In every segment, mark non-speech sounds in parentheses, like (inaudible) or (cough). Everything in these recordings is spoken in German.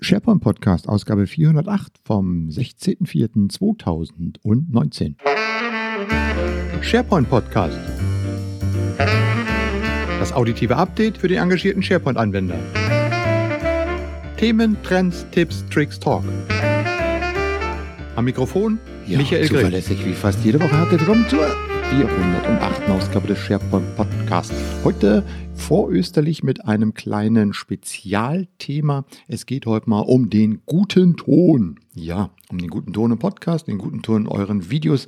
SharePoint Podcast, Ausgabe 408 vom 16.04.2019. SharePoint Podcast. Das auditive Update für den engagierten SharePoint-Anwender. Themen, Trends, Tipps, Tricks, Talk. Am Mikrofon ja, Michael Grill. Zuverlässig wie fast jede Woche herzlich willkommen zur 408. Ausgabe des SharePoint Podcasts. Heute vorösterlich mit einem kleinen Spezialthema. Es geht heute mal um den guten Ton. Ja, um den guten Ton im Podcast, den guten Ton in euren Videos,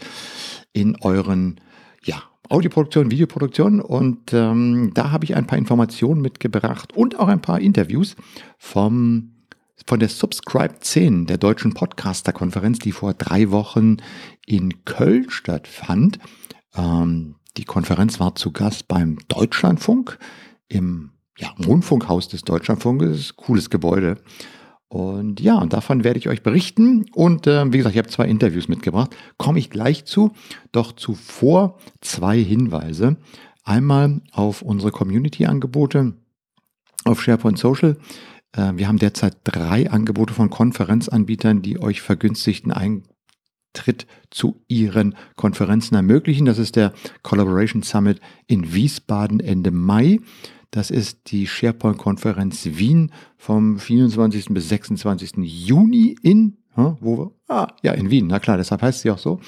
in euren ja, Audioproduktion, Videoproduktion und ähm, da habe ich ein paar Informationen mitgebracht und auch ein paar Interviews vom von der Subscribe 10 der Deutschen Podcaster-Konferenz, die vor drei Wochen in Köln stattfand. Ähm, die Konferenz war zu Gast beim Deutschlandfunk im ja, Rundfunkhaus des Deutschlandfunkes. Cooles Gebäude. Und ja, und davon werde ich euch berichten. Und äh, wie gesagt, ich habe zwei Interviews mitgebracht. Komme ich gleich zu. Doch zuvor zwei Hinweise. Einmal auf unsere Community-Angebote auf SharePoint Social. Äh, wir haben derzeit drei Angebote von Konferenzanbietern, die euch vergünstigten Eintritt zu ihren Konferenzen ermöglichen. Das ist der Collaboration Summit in Wiesbaden Ende Mai. Das ist die SharePoint-Konferenz Wien vom 24. bis 26. Juni in, wo wir, ah, ja, in Wien, na klar, deshalb heißt sie auch so.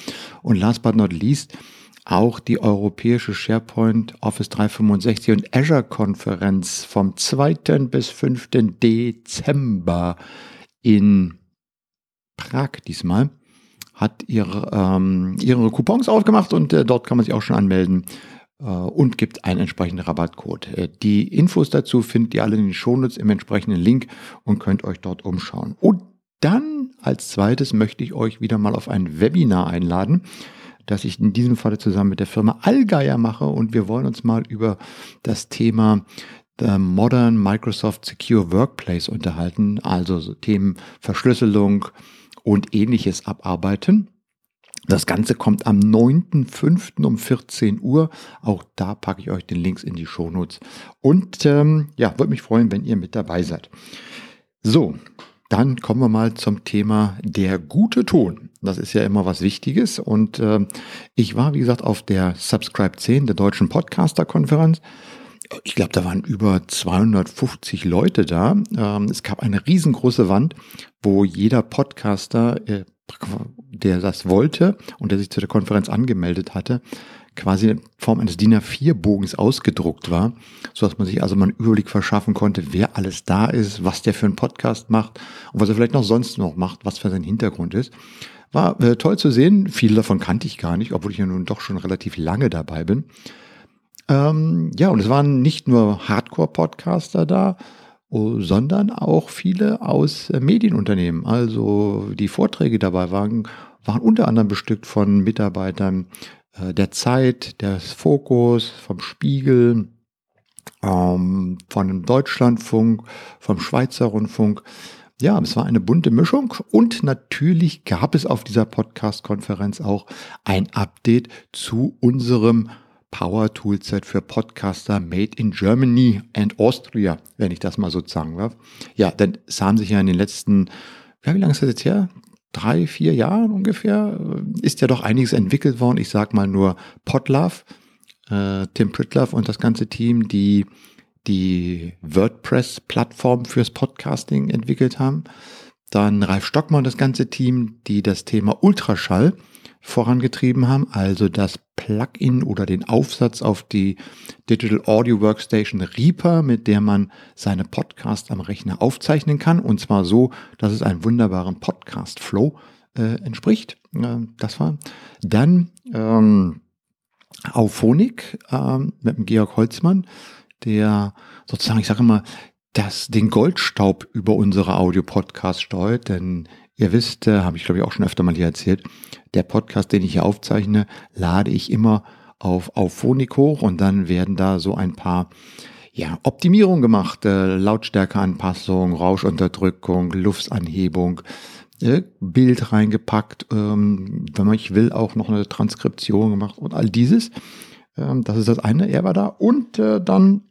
Und last but not least, auch die europäische SharePoint Office 365 und Azure Konferenz vom 2. bis 5. Dezember in Prag diesmal hat ihre, ähm, ihre Coupons aufgemacht und äh, dort kann man sich auch schon anmelden äh, und gibt einen entsprechenden Rabattcode. Äh, die Infos dazu findet ihr alle in den Shownotes im entsprechenden Link und könnt euch dort umschauen. Und dann als zweites möchte ich euch wieder mal auf ein Webinar einladen das ich in diesem Falle zusammen mit der Firma Allgeier mache und wir wollen uns mal über das Thema The Modern Microsoft Secure Workplace unterhalten, also so Themen Verschlüsselung und ähnliches abarbeiten. Das Ganze kommt am 9.5. um 14 Uhr. Auch da packe ich euch den Links in die Shownotes. Und ähm, ja, würde mich freuen, wenn ihr mit dabei seid. So, dann kommen wir mal zum Thema der gute Ton. Das ist ja immer was Wichtiges. Und äh, ich war, wie gesagt, auf der Subscribe 10 der Deutschen Podcaster-Konferenz. Ich glaube, da waren über 250 Leute da. Ähm, es gab eine riesengroße Wand, wo jeder Podcaster, äh, der das wollte und der sich zu der Konferenz angemeldet hatte, quasi in Form eines DIN A4-Bogens ausgedruckt war, so dass man sich also mal einen Überblick verschaffen konnte, wer alles da ist, was der für einen Podcast macht und was er vielleicht noch sonst noch macht, was für sein Hintergrund ist. War äh, toll zu sehen. Viele davon kannte ich gar nicht, obwohl ich ja nun doch schon relativ lange dabei bin. Ähm, ja, und es waren nicht nur Hardcore-Podcaster da, oh, sondern auch viele aus äh, Medienunternehmen. Also die Vorträge dabei waren, waren unter anderem bestückt von Mitarbeitern äh, der Zeit, des Fokus, vom Spiegel, ähm, von dem Deutschlandfunk, vom Schweizer Rundfunk. Ja, es war eine bunte Mischung und natürlich gab es auf dieser Podcast-Konferenz auch ein Update zu unserem Power Toolset für Podcaster Made in Germany and Austria, wenn ich das mal so sagen darf. Ja, denn es haben sich ja in den letzten, ja, wie lange ist das jetzt her? drei, vier Jahren ungefähr ist ja doch einiges entwickelt worden. Ich sag mal nur Podlove, äh, Tim Pritlove und das ganze Team, die die WordPress-Plattform fürs Podcasting entwickelt haben. Dann Ralf Stockmann und das ganze Team, die das Thema Ultraschall vorangetrieben haben, also das Plugin oder den Aufsatz auf die Digital Audio Workstation Reaper, mit der man seine Podcast am Rechner aufzeichnen kann. Und zwar so, dass es einem wunderbaren Podcast Flow äh, entspricht. Äh, das war dann ähm, Auphonic äh, mit dem Georg Holzmann, der sozusagen, ich sage immer, das den Goldstaub über unsere Audio-Podcasts steuert, denn Ihr wisst, äh, habe ich glaube ich auch schon öfter mal hier erzählt, der Podcast, den ich hier aufzeichne, lade ich immer auf, Phonik hoch und dann werden da so ein paar ja, Optimierungen gemacht, äh, Lautstärkeanpassung, Rauschunterdrückung, Luftanhebung, äh, Bild reingepackt, ähm, wenn man ich will, auch noch eine Transkription gemacht und all dieses. Ähm, das ist das eine, er war da. Und äh, dann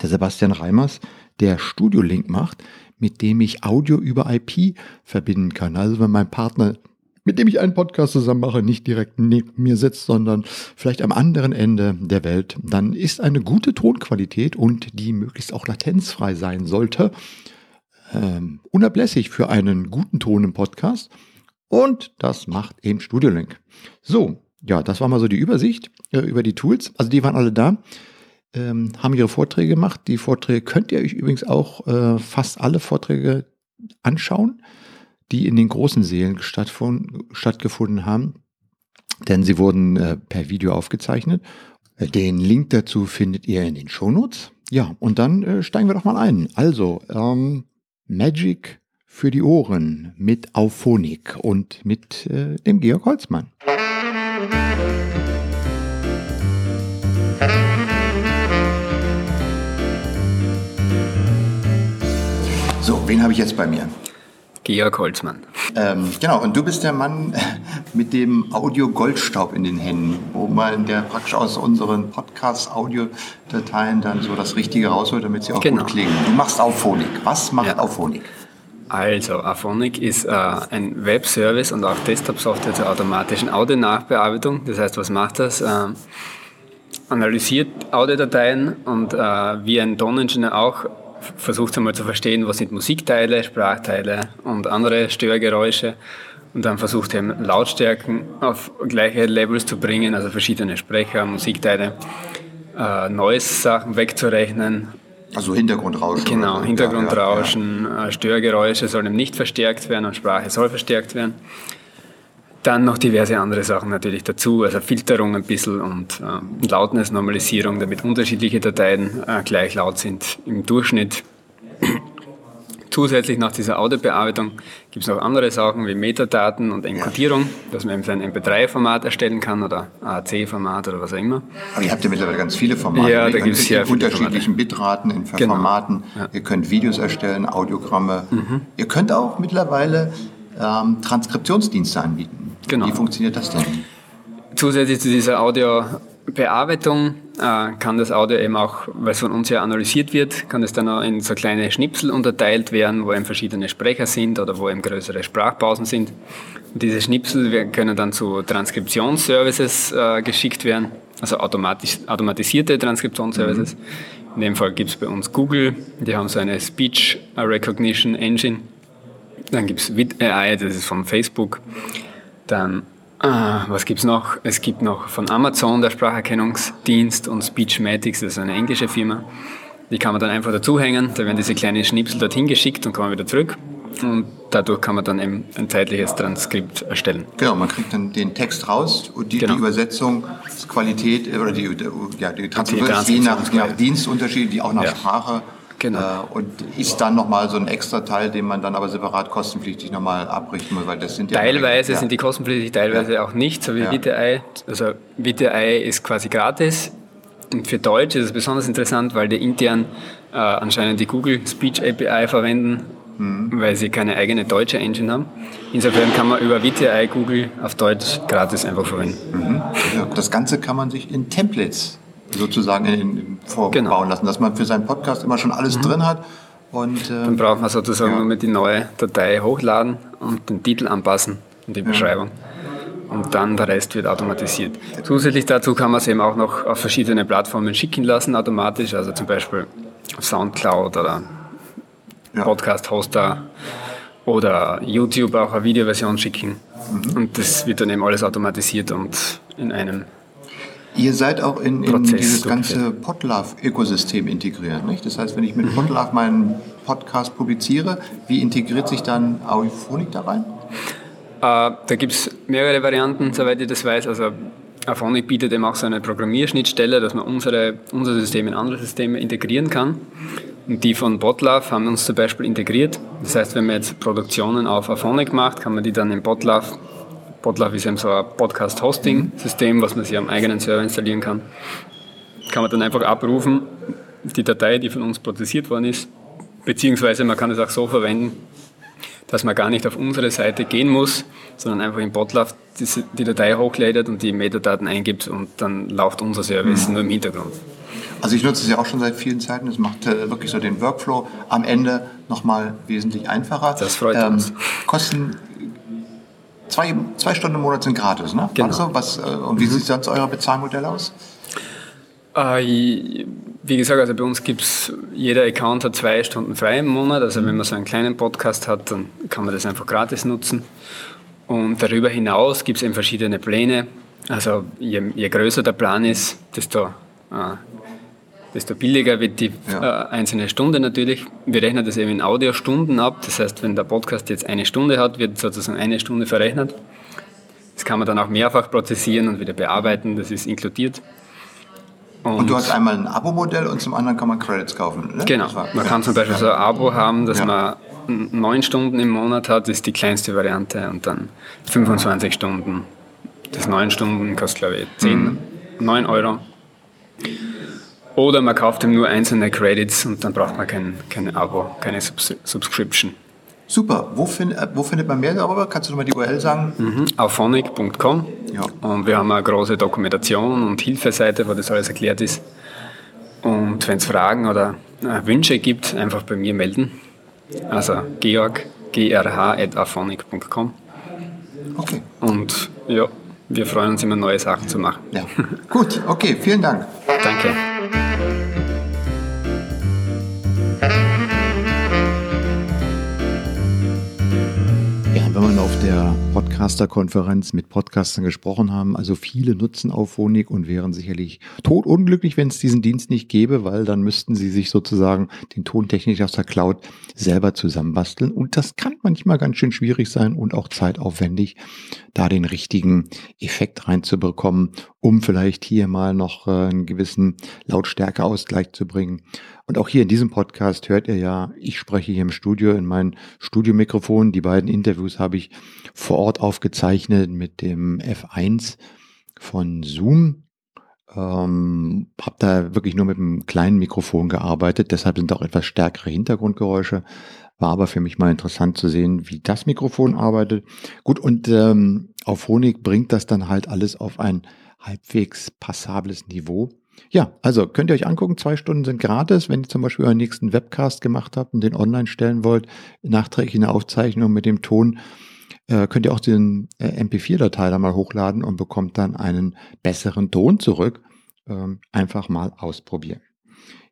der Sebastian Reimers, der Studio Link macht, mit dem ich Audio über IP verbinden kann. Also wenn mein Partner, mit dem ich einen Podcast zusammen mache, nicht direkt neben mir sitzt, sondern vielleicht am anderen Ende der Welt, dann ist eine gute Tonqualität und die möglichst auch latenzfrei sein sollte, ähm, unablässig für einen guten Ton im Podcast. Und das macht eben StudioLink. So, ja, das war mal so die Übersicht äh, über die Tools. Also die waren alle da, ähm, haben ihre Vorträge gemacht. Die Vorträge könnt ihr euch übrigens auch äh, fast alle Vorträge anschauen, die in den großen Sälen stattgefunden haben. Denn sie wurden äh, per Video aufgezeichnet. Den Link dazu findet ihr in den Shownotes. Ja, und dann äh, steigen wir doch mal ein. Also, ähm, Magic für die Ohren mit Auphonic und mit äh, dem Georg Holzmann. So, wen habe ich jetzt bei mir? Georg Holzmann. Ähm, genau, und du bist der Mann (laughs) mit dem Audio-Goldstaub in den Händen, wo man der praktisch aus unseren Podcast-Audiodateien dann so das Richtige rausholt, damit sie auch genau. gut klingen. Du machst Auphonic. Was macht ja. Auphonic? Also, Aphonic ist äh, ein Webservice und auch Desktop-Software zur automatischen Audio-Nachbearbeitung. Das heißt, was macht das? Äh, analysiert Audiodateien und äh, wie ein Toningenieur auch versucht einmal zu verstehen, was sind Musikteile, Sprachteile und andere Störgeräusche und dann versucht eben Lautstärken auf gleiche Levels zu bringen, also verschiedene Sprecher, Musikteile, äh, Noise-Sachen wegzurechnen also Hintergrundrauschen. Genau, Hintergrundrauschen, ja, ja. Äh, Störgeräusche sollen nicht verstärkt werden und Sprache soll verstärkt werden. Dann noch diverse andere Sachen natürlich dazu, also Filterung ein bisschen und äh, Lautness-Normalisierung, damit unterschiedliche Dateien äh, gleich laut sind im Durchschnitt. Zusätzlich nach dieser Audiobearbeitung gibt es noch andere Sachen wie Metadaten und Enkodierung, dass man eben sein MP3-Format erstellen kann oder AAC-Format oder was auch immer. Aber ihr habt ja mittlerweile ganz viele Formate. Ja, da gibt es ja unterschiedlichen Bitraten, in genau. Formaten. Ja. Ihr könnt Videos erstellen, Audiogramme. Mhm. Ihr könnt auch mittlerweile ähm, Transkriptionsdienste anbieten. Genau. Wie funktioniert das denn? Zusätzlich zu dieser Audio Bearbeitung äh, kann das Audio eben auch, weil es von uns ja analysiert wird, kann es dann auch in so kleine Schnipsel unterteilt werden, wo eben verschiedene Sprecher sind oder wo eben größere Sprachpausen sind. Und diese Schnipsel können dann zu Transkriptionsservices äh, geschickt werden, also automatisch, automatisierte Transkriptionsservices. Mhm. In dem Fall gibt es bei uns Google, die haben so eine Speech Recognition Engine. Dann gibt es VidAI, das ist von Facebook. Dann Ah, was gibt's noch? Es gibt noch von Amazon der Spracherkennungsdienst und Speechmatics, das ist eine englische Firma. Die kann man dann einfach dazuhängen, da werden diese kleinen Schnipsel dorthin geschickt und kommen wieder zurück. Und dadurch kann man dann eben ein zeitliches Transkript erstellen. Genau, man kriegt dann den Text raus und die, genau. die Übersetzungsqualität oder die, ja, die Transkription, je nach, nach Dienstunterschied, die auch nach ja. Sprache Genau. Äh, und ist dann nochmal so ein extra Teil, den man dann aber separat kostenpflichtig nochmal abrichten muss, weil das sind ja... Teilweise ja. sind die kostenpflichtig, teilweise ja. auch nicht, so wie ja. VTI. Also VTI ist quasi gratis und für Deutsch ist es besonders interessant, weil die intern äh, anscheinend die Google Speech API verwenden, mhm. weil sie keine eigene deutsche Engine haben. Insofern kann man über VTI Google auf Deutsch gratis einfach verwenden. Mhm. das Ganze kann man sich in Templates sozusagen in, in vorbauen genau. lassen, dass man für seinen Podcast immer schon alles mhm. drin hat. Und, äh, Dann braucht man sozusagen ja. nur mit die neue Datei hochladen und den Titel anpassen und die Beschreibung. Ja. Und dann der Rest wird automatisiert. Zusätzlich dazu kann man es eben auch noch auf verschiedene Plattformen schicken lassen, automatisch, also zum Beispiel Soundcloud oder ja. Podcast-Hoster oder YouTube auch eine Videoversion schicken. Mhm. Und das wird dann eben alles automatisiert und in einem Ihr seid auch in, in dieses ganze Podlove-Ökosystem integriert. Nicht? Das heißt, wenn ich mit mhm. Podlove meinen Podcast publiziere, wie integriert sich dann Audiphonik da rein? Äh, da gibt es mehrere Varianten, soweit ich das weiß. Also Auphonic bietet eben auch so eine Programmierschnittstelle, dass man unsere, unser System in andere Systeme integrieren kann. Und die von Botlove haben uns zum Beispiel integriert. Das heißt, wenn man jetzt Produktionen auf Auphonic macht, kann man die dann in Botlove Podlove ist eben so ein Podcast-Hosting-System, was man sich am eigenen Server installieren kann. Kann man dann einfach abrufen, die Datei, die von uns prozessiert worden ist, beziehungsweise man kann es auch so verwenden, dass man gar nicht auf unsere Seite gehen muss, sondern einfach in Podlove die, Datei hochladet und die Metadaten eingibt und dann läuft unser Service mhm. nur im Hintergrund. Also ich nutze es ja auch schon seit vielen Zeiten. Es macht äh, wirklich so den Workflow am Ende nochmal wesentlich einfacher. Das freut ähm, uns. Kosten zwei, zwei Stunden im Monat sind gratis, ne? Genau. Also, was, äh, und wie mhm. sieht sonst euer Bezahlmodell aus? Äh, wie gesagt, also bei uns gibt es, jeder Account hat zwei Stunden frei im Monat. Also wenn man so einen kleinen Podcast hat, dann kann man das einfach gratis nutzen. Und darüber hinaus gibt es eben verschiedene Pläne. Also je, je, größer der Plan ist, desto, äh, desto billiger wird die ja. äh, einzelne Stunde natürlich. Wir rechnen das eben in Audiostunden ab. Das heißt, wenn der Podcast jetzt eine Stunde hat, wird sozusagen eine Stunde verrechnet. Das kann man dann auch mehrfach prozessieren und wieder bearbeiten. Das ist inkludiert. Und, und, du hast einmal ein Abo-Modell und zum anderen kann man Credits kaufen. Ne? Genau. Man kann zum Beispiel so ein Abo haben, dass ja. man neun Stunden im Monat hat, das ist die kleinste Variante und dann 25 Stunden. Das neun Stunden kostet, glaube ich, 10, mhm. 9 Euro. Oder man kauft ihm nur einzelne Credits und dann braucht man kein, kein Abo, keine Subs Subscription. Super. Wo, find, wo, findet man mehr darüber? Kannst du nochmal die URL sagen? Mhm. Auphonic.com. Ja. Und wir haben eine große Dokumentation und Hilfeseite, wo das alles erklärt ist. Und wenn es Fragen oder äh, Wünsche gibt, einfach bei mir melden. Also Georg, grh.auphonic.com. Okay. Und ja, wir freuen uns immer, neue Sachen zu machen. Ja. Gut, okay, vielen Dank. Danke. Der Podcaster-Konferenz mit Podcastern gesprochen haben. Also viele nutzen Auphonic und wären sicherlich totunglücklich, wenn es diesen Dienst nicht gäbe, weil dann müssten sie sich sozusagen den Tontechnik aus der Cloud selber zusammenbasteln. Und das kann manchmal ganz schön schwierig sein und auch zeitaufwendig, da den richtigen Effekt reinzubekommen, um vielleicht hier mal noch äh, einen gewissen Lautstärkeausgleich zu bringen. Und auch hier in diesem Podcast hört ihr ja, ich spreche hier im Studio in mein Studiomikrofon. Die beiden Interviews habe ich vor Ort aufgezeichnet mit dem F1 von Zoom. Ähm, habe da wirklich nur mit einem kleinen Mikrofon gearbeitet, deshalb sind auch etwas stärkere Hintergrundgeräusche. War aber für mich mal interessant zu sehen, wie das Mikrofon arbeitet. Gut, und ähm, auf Honig bringt das dann halt alles auf ein halbwegs passables Niveau. Ja, also könnt ihr euch angucken, zwei Stunden sind gratis. Wenn ihr zum Beispiel euren nächsten Webcast gemacht habt und den online stellen wollt, nachträglich eine Aufzeichnung mit dem Ton, äh, könnt ihr auch den äh, MP4-Datei da mal hochladen und bekommt dann einen besseren Ton zurück. Ähm, einfach mal ausprobieren.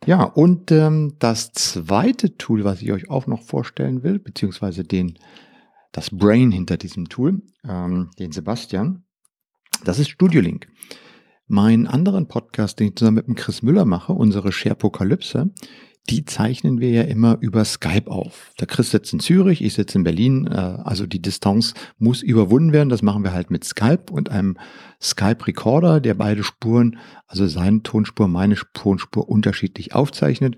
Ja, und ähm, das zweite Tool, was ich euch auch noch vorstellen will, beziehungsweise den, das Brain hinter diesem Tool, ähm, den Sebastian, das ist StudioLink. Meinen anderen Podcast, den ich zusammen mit dem Chris Müller mache, unsere Sharepokalypse, die zeichnen wir ja immer über Skype auf. Der Chris sitzt in Zürich, ich sitze in Berlin. Äh, also die Distanz muss überwunden werden. Das machen wir halt mit Skype und einem Skype-Recorder, der beide Spuren, also seine Tonspur, meine Tonspur unterschiedlich aufzeichnet.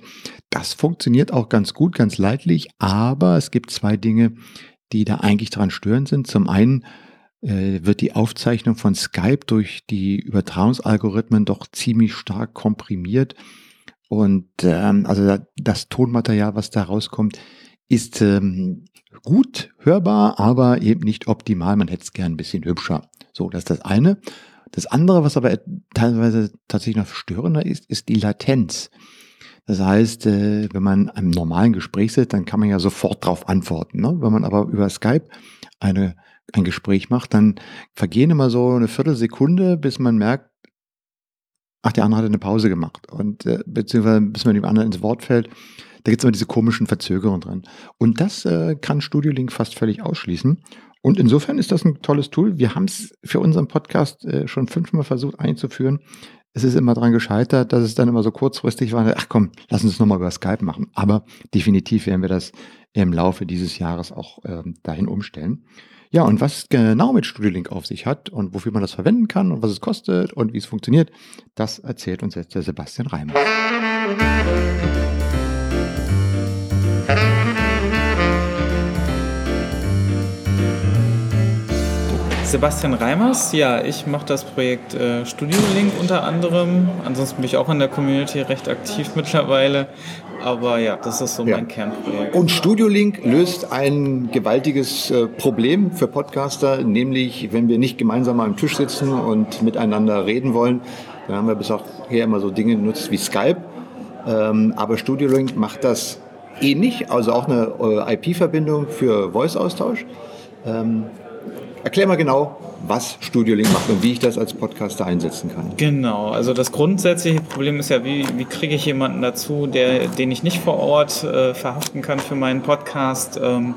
Das funktioniert auch ganz gut, ganz leidlich, aber es gibt zwei Dinge, die da eigentlich dran störend sind. Zum einen äh, wird die Aufzeichnung von Skype durch die Übertragungsalgorithmen doch ziemlich stark komprimiert. Und ähm, also das Tonmaterial, was da rauskommt, ist ähm, gut hörbar, aber eben nicht optimal. Man hätte es gern ein bisschen hübscher. So, das ist das eine. Das andere, was aber teilweise tatsächlich noch störender ist, ist die Latenz. Das heißt, äh, wenn man einem normalen Gespräch sitzt, dann kann man ja sofort darauf antworten. Ne? Wenn man aber über Skype eine ein Gespräch macht, dann vergehen immer so eine Viertelsekunde, bis man merkt, ach, der andere hat eine Pause gemacht. Und äh, beziehungsweise bis man dem anderen ins Wort fällt, da gibt es immer diese komischen Verzögerungen dran. Und das äh, kann StudioLink fast völlig ausschließen. Und insofern ist das ein tolles Tool. Wir haben es für unseren Podcast äh, schon fünfmal versucht einzuführen. Es ist immer daran gescheitert, dass es dann immer so kurzfristig war. Ach komm, lass uns nochmal über Skype machen. Aber definitiv werden wir das im Laufe dieses Jahres auch ähm, dahin umstellen. Ja, und was genau mit StudioLink auf sich hat und wofür man das verwenden kann und was es kostet und wie es funktioniert, das erzählt uns jetzt der Sebastian Reimer. Sebastian Reimers, ja, ich mache das Projekt äh, Studio Link unter anderem. Ansonsten bin ich auch in der Community recht aktiv (laughs) mittlerweile. Aber ja, das ist so ja. mein Kernprojekt. Und Studio Link löst ein gewaltiges äh, Problem für Podcaster, nämlich wenn wir nicht gemeinsam am Tisch sitzen und miteinander reden wollen, Da haben wir bisher immer so Dinge genutzt wie Skype. Ähm, aber Studio Link macht das ähnlich, also auch eine äh, IP-Verbindung für Voice-Austausch. Ähm, erklär mal genau, was Studio Link macht und wie ich das als Podcaster einsetzen kann. Genau, also das grundsätzliche Problem ist ja, wie, wie kriege ich jemanden dazu, der, den ich nicht vor Ort äh, verhaften kann für meinen Podcast. Ähm,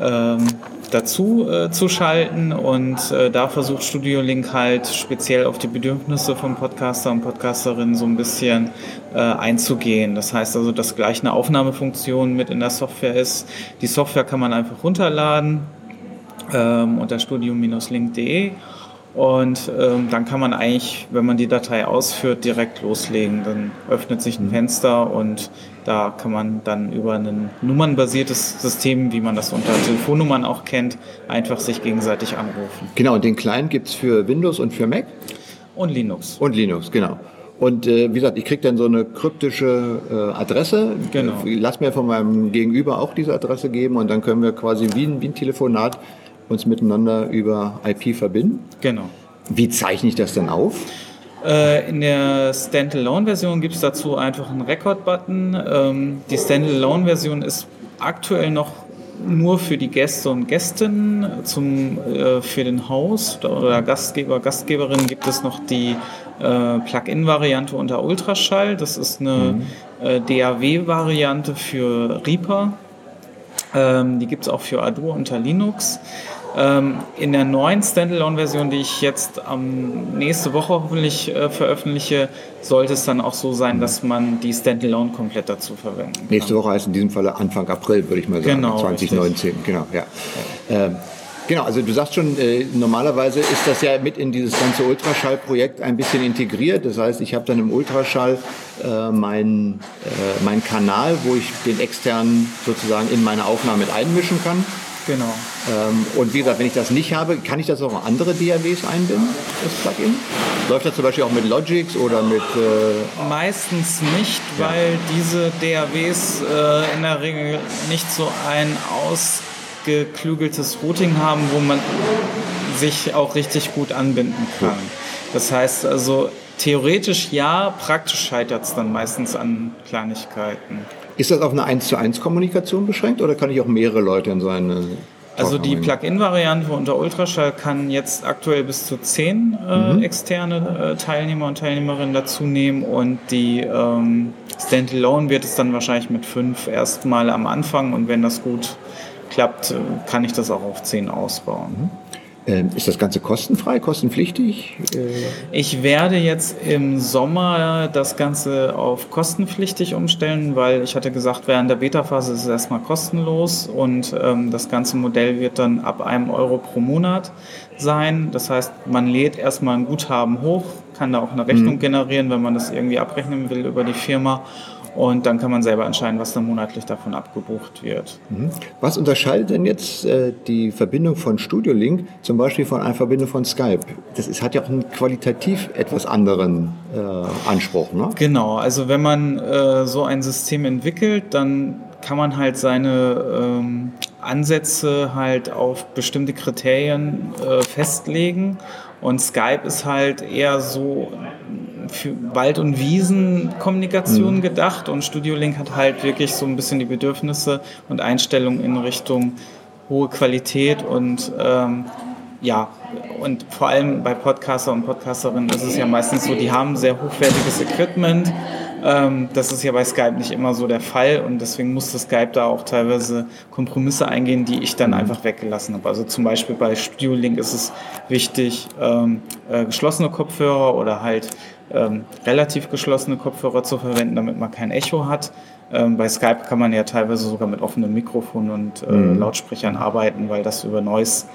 ähm, dazu äh, zu schalten und äh, da versucht Studio Link halt speziell auf die Bedürfnisse von Podcaster und Podcasterinnen so ein bisschen äh, einzugehen. Das heißt also, dass gleich eine Aufnahmefunktion mit in der Software ist. Die Software kann man einfach runterladen ähm, unter studio-link.de und ähm, dann kann man eigentlich, wenn man die Datei ausführt, direkt loslegen. Dann öffnet sich ein mhm. Fenster und da kann man dann über ein nummernbasiertes System, wie man das unter Telefonnummern auch kennt, einfach sich gegenseitig anrufen. Genau, und den Client gibt es für Windows und für Mac? Und Linux. Und Linux, genau. Und äh, wie gesagt, ich kriege dann so eine kryptische äh, Adresse. Genau. Lass mir von meinem Gegenüber auch diese Adresse geben und dann können wir quasi wie ein, wie ein Telefonat uns miteinander über IP verbinden. Genau. Wie zeichne ich das dann auf? Äh, in der Standalone-Version gibt es dazu einfach einen Record-Button. Ähm, die Standalone-Version ist aktuell noch nur für die Gäste und Gästinnen. Zum, äh, für den Host oder Gastgeber, Gastgeberin gibt es noch die äh, Plugin-Variante unter Ultraschall. Das ist eine mhm. DAW-Variante für Reaper. Ähm, die gibt es auch für Arduino unter Linux. Ähm, in der neuen Standalone-Version, die ich jetzt ähm, nächste Woche hoffentlich äh, veröffentliche, sollte es dann auch so sein, dass man die Standalone komplett dazu verwenden kann. Nächste Woche heißt in diesem Fall Anfang April, würde ich mal sagen, genau, 2019. Richtig. Genau, ja. ja. Ähm, Genau, also du sagst schon, äh, normalerweise ist das ja mit in dieses ganze Ultraschallprojekt ein bisschen integriert. Das heißt, ich habe dann im Ultraschall äh, meinen äh, mein Kanal, wo ich den externen sozusagen in meine Aufnahme mit einmischen kann. Genau. Ähm, und wie gesagt, wenn ich das nicht habe, kann ich das auch in andere DAWs einbinden, das Plugin? Läuft das zum Beispiel auch mit Logix oder mit... Äh Meistens nicht, ja. weil diese DAWs äh, in der Regel nicht so ein ausgeklügeltes Routing haben, wo man sich auch richtig gut anbinden kann. Das heißt also, theoretisch ja, praktisch scheitert es dann meistens an Kleinigkeiten. Ist das auf eine 1 zu 1 Kommunikation beschränkt oder kann ich auch mehrere Leute in seine also die Plugin-Variante unter Ultraschall kann jetzt aktuell bis zu zehn äh, mhm. externe äh, Teilnehmer und Teilnehmerinnen dazu nehmen und die ähm, Standalone wird es dann wahrscheinlich mit fünf erstmal am Anfang und wenn das gut klappt, äh, kann ich das auch auf zehn ausbauen. Mhm. Ähm, ist das Ganze kostenfrei, kostenpflichtig? Äh, ich werde jetzt im Sommer das Ganze auf kostenpflichtig umstellen, weil ich hatte gesagt, während der Beta-Phase ist es erstmal kostenlos und ähm, das ganze Modell wird dann ab einem Euro pro Monat sein. Das heißt, man lädt erstmal ein Guthaben hoch, kann da auch eine Rechnung mhm. generieren, wenn man das irgendwie abrechnen will über die Firma und dann kann man selber entscheiden, was dann monatlich davon abgebucht wird. Mhm. Was unterscheidet denn jetzt äh, die Verbindung von Studio Link zum Beispiel von einer Verbindung von Skype? Das ist, hat ja auch einen qualitativ etwas anderen äh, Anspruch. Ne? Genau, also wenn man äh, so ein System entwickelt, dann kann man halt seine ähm, Ansätze halt auf bestimmte Kriterien äh, festlegen. Und Skype ist halt eher so für Wald- und Wiesenkommunikation mhm. gedacht und Studio Link hat halt wirklich so ein bisschen die Bedürfnisse und Einstellungen in Richtung hohe Qualität und ähm, ja, und vor allem bei Podcaster und Podcasterinnen ist es ja meistens so, die haben sehr hochwertiges Equipment. Ähm, das ist ja bei Skype nicht immer so der Fall und deswegen musste Skype da auch teilweise Kompromisse eingehen, die ich dann einfach weggelassen habe. Also zum Beispiel bei Studio Link ist es wichtig, ähm, äh, geschlossene Kopfhörer oder halt ähm, relativ geschlossene Kopfhörer zu verwenden, damit man kein Echo hat. Ähm, bei Skype kann man ja teilweise sogar mit offenem Mikrofon und äh, mhm. Lautsprechern arbeiten, weil das über Noise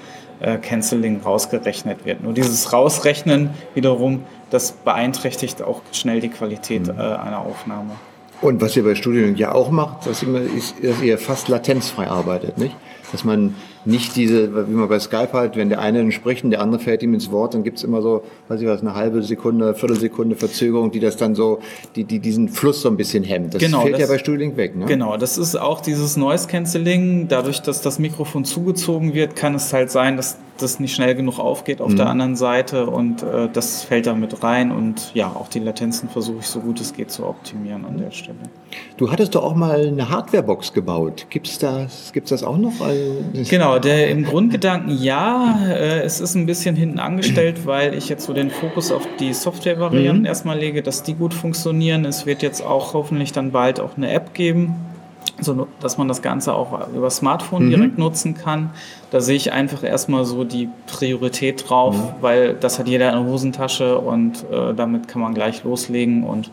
äh, Canceling rausgerechnet wird. Nur dieses Rausrechnen wiederum, das beeinträchtigt auch schnell die Qualität mhm. äh, einer Aufnahme. Und was ihr bei Studio ja auch macht, dass ihr, dass ihr fast latenzfrei arbeitet, nicht? dass man nicht diese, wie man bei Skype halt, wenn der eine spricht und der andere fällt ihm ins Wort, dann gibt's immer so, weiß ich was, eine halbe Sekunde, Viertelsekunde Verzögerung, die das dann so, die, die diesen Fluss so ein bisschen hemmt. Das genau, fällt ja bei Studiolink weg, ne? Genau, das ist auch dieses Noise Cancelling. Dadurch, dass das Mikrofon zugezogen wird, kann es halt sein, dass das nicht schnell genug aufgeht auf mhm. der anderen Seite und äh, das fällt da mit rein und ja, auch die Latenzen versuche ich so gut es geht zu optimieren an der Stelle. Du hattest doch auch mal eine Hardwarebox gebaut. Gibt's das, gibt's das auch noch? Genau, der im Grundgedanken ja, äh, es ist ein bisschen hinten angestellt, weil ich jetzt so den Fokus auf die Software-Varianten mhm. erstmal lege, dass die gut funktionieren. Es wird jetzt auch hoffentlich dann bald auch eine App geben, so dass man das Ganze auch über Smartphone mhm. direkt nutzen kann. Da sehe ich einfach erstmal so die Priorität drauf, mhm. weil das hat jeder in der Hosentasche und äh, damit kann man gleich loslegen und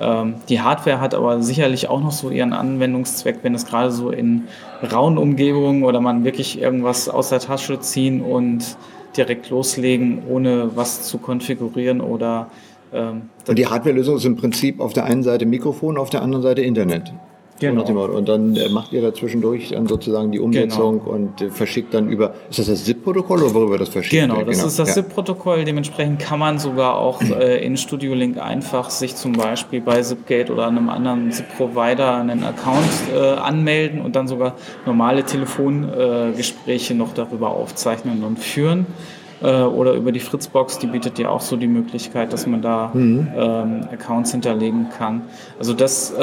die Hardware hat aber sicherlich auch noch so ihren Anwendungszweck, wenn es gerade so in rauen Umgebungen oder man wirklich irgendwas aus der Tasche ziehen und direkt loslegen, ohne was zu konfigurieren oder ähm, und die Hardware-Lösung ist im Prinzip auf der einen Seite Mikrofon, auf der anderen Seite Internet. Genau. Und dann äh, macht ihr da zwischendurch dann sozusagen die Umsetzung genau. und äh, verschickt dann über, ist das das ZIP-Protokoll oder worüber das verschickt Genau, das genau. ist das ja. ZIP-Protokoll. Dementsprechend kann man sogar auch (clears throat) äh, in Studio Link einfach sich zum Beispiel bei Zipgate oder einem anderen ZIP-Provider einen Account äh, anmelden und dann sogar normale Telefongespräche noch darüber aufzeichnen und führen äh, oder über die Fritzbox, die bietet ja auch so die Möglichkeit, dass man da mhm. ähm, Accounts hinterlegen kann. Also das, äh,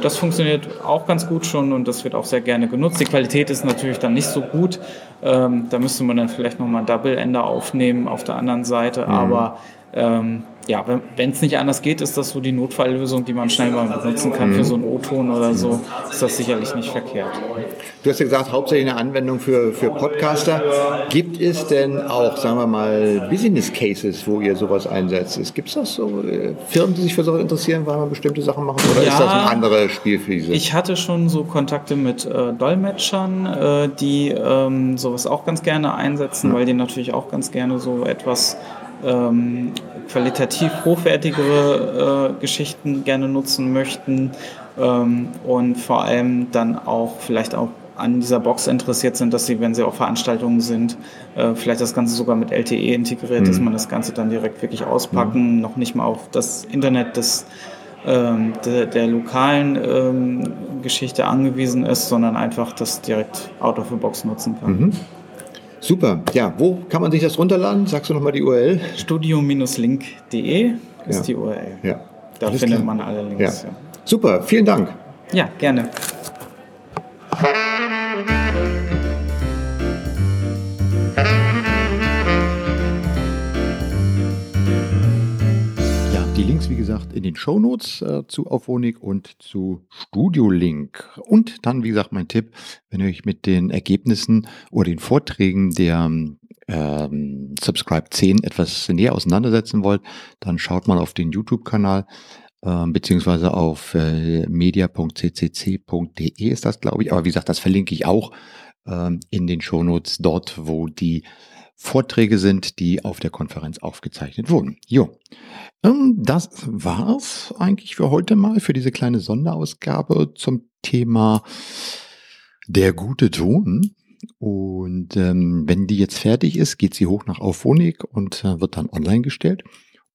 das funktioniert auch ganz gut schon und das wird auch sehr gerne genutzt. Die Qualität ist natürlich dann nicht so gut. Ähm, da müsste man dann vielleicht nochmal Double Ender aufnehmen auf der anderen Seite, mhm. aber ähm, ja, wenn es nicht anders geht, ist das so die Notfalllösung, die man schnell mal benutzen kann für so einen O-Ton oder so, ist das sicherlich nicht verkehrt. Du hast ja gesagt, hauptsächlich eine Anwendung für, für Podcaster. Gibt es denn auch, sagen wir mal, Business Cases, wo ihr sowas einsetzt? Gibt es das so äh, Firmen, die sich für sowas interessieren, weil man bestimmte Sachen machen? Oder ja, ist das ein anderes Spiel für diese? Ich hatte schon so Kontakte mit äh, Dolmetschern, äh, die ähm, sowas auch ganz gerne einsetzen, ja. weil die natürlich auch ganz gerne so etwas ähm, qualitativ hochwertigere äh, Geschichten gerne nutzen möchten ähm, und vor allem dann auch vielleicht auch an dieser Box interessiert sind, dass sie, wenn sie auf Veranstaltungen sind, äh, vielleicht das Ganze sogar mit LTE integriert, mhm. dass man das Ganze dann direkt wirklich auspacken, mhm. noch nicht mal auf das Internet des ähm, der, der, lokalen ähm, Geschichte angewiesen ist, sondern einfach das direkt out of the box nutzen kann. Mhm. Super. Ja, wo kann man sich das runterladen? Sagst du nochmal die URL? studio-link.de ist ja. die URL. Ja. Da Alles findet klar. man alle Links. Ja. Super, vielen Dank. Ja, gerne. Den Shownotes äh, zu Auphonic und zu Studio Link. Und dann, wie gesagt, mein Tipp, wenn ihr euch mit den Ergebnissen oder den Vorträgen der ähm, Subscribe 10 etwas näher auseinandersetzen wollt, dann schaut mal auf den YouTube-Kanal äh, beziehungsweise auf äh, media.ccc.de ist das, glaube ich. Aber wie gesagt, das verlinke ich auch äh, in den Shownotes dort, wo die Vorträge sind, die auf der Konferenz aufgezeichnet wurden. Jo, ähm, das war's eigentlich für heute mal, für diese kleine Sonderausgabe zum Thema der gute Ton. Und ähm, wenn die jetzt fertig ist, geht sie hoch nach Auphonic und äh, wird dann online gestellt.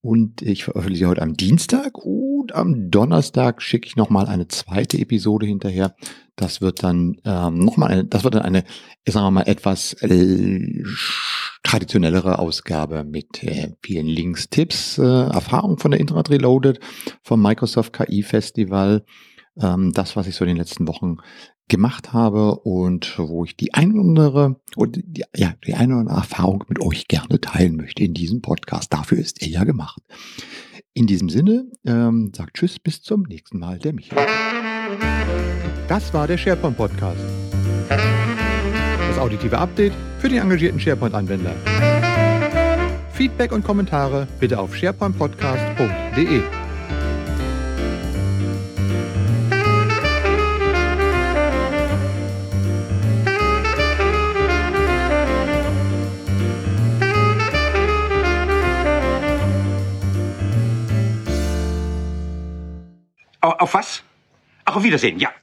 Und ich veröffentliche heute am Dienstag und am Donnerstag schicke ich nochmal eine zweite Episode hinterher. Das wird dann ähm, nochmal eine, das wird dann eine, sagen wir mal, etwas äh, traditionellere Ausgabe mit äh, vielen Links, Tipps, äh, Erfahrungen von der Internet Reloaded, vom Microsoft KI Festival, ähm, das, was ich so in den letzten Wochen gemacht habe und wo ich die ein oder andere, oder die, ja, die eine oder andere Erfahrung mit euch gerne teilen möchte in diesem Podcast. Dafür ist er ja gemacht. In diesem Sinne, ähm, sagt Tschüss, bis zum nächsten Mal, der Michael. Das war der SharePoint Podcast auditive Update für den engagierten SharePoint-Anwender. Feedback und Kommentare bitte auf sharepointpodcast.de. Auf was? Auf Wiedersehen, ja.